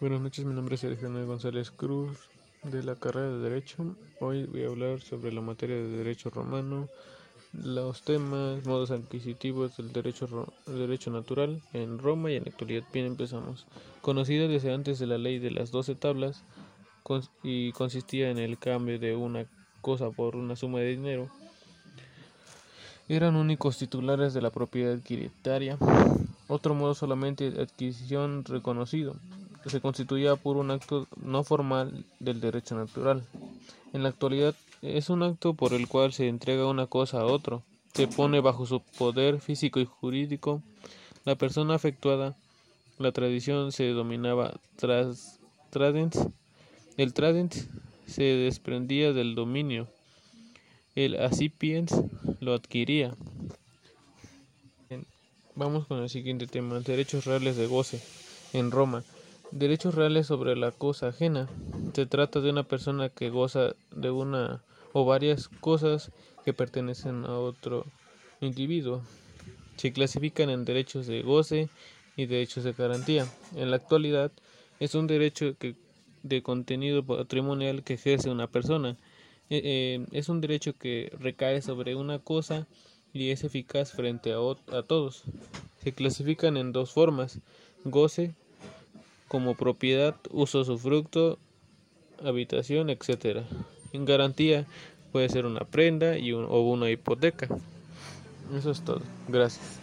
Buenas noches, mi nombre es Sergio González Cruz de la carrera de Derecho. Hoy voy a hablar sobre la materia de Derecho Romano, los temas, modos adquisitivos del derecho, derecho natural en Roma y en la actualidad. Bien, empezamos. Conocida desde antes de la ley de las doce tablas y consistía en el cambio de una cosa por una suma de dinero, eran únicos titulares de la propiedad adquiritaria. Otro modo solamente adquisición reconocido se constituía por un acto no formal del derecho natural. En la actualidad es un acto por el cual se entrega una cosa a otro, se pone bajo su poder físico y jurídico. La persona afectuada, la tradición se denominaba tras, tradens, el tradens se desprendía del dominio, el acipiens lo adquiría. Vamos con el siguiente tema, derechos reales de goce en Roma. Derechos reales sobre la cosa ajena. Se trata de una persona que goza de una o varias cosas que pertenecen a otro individuo. Se clasifican en derechos de goce y derechos de garantía. En la actualidad es un derecho de contenido patrimonial que ejerce una persona. Eh, eh, es un derecho que recae sobre una cosa y es eficaz frente a, a todos. Se clasifican en dos formas, goce como propiedad, uso fruto, habitación, etc. En garantía puede ser una prenda y o una hipoteca. Eso es todo. Gracias.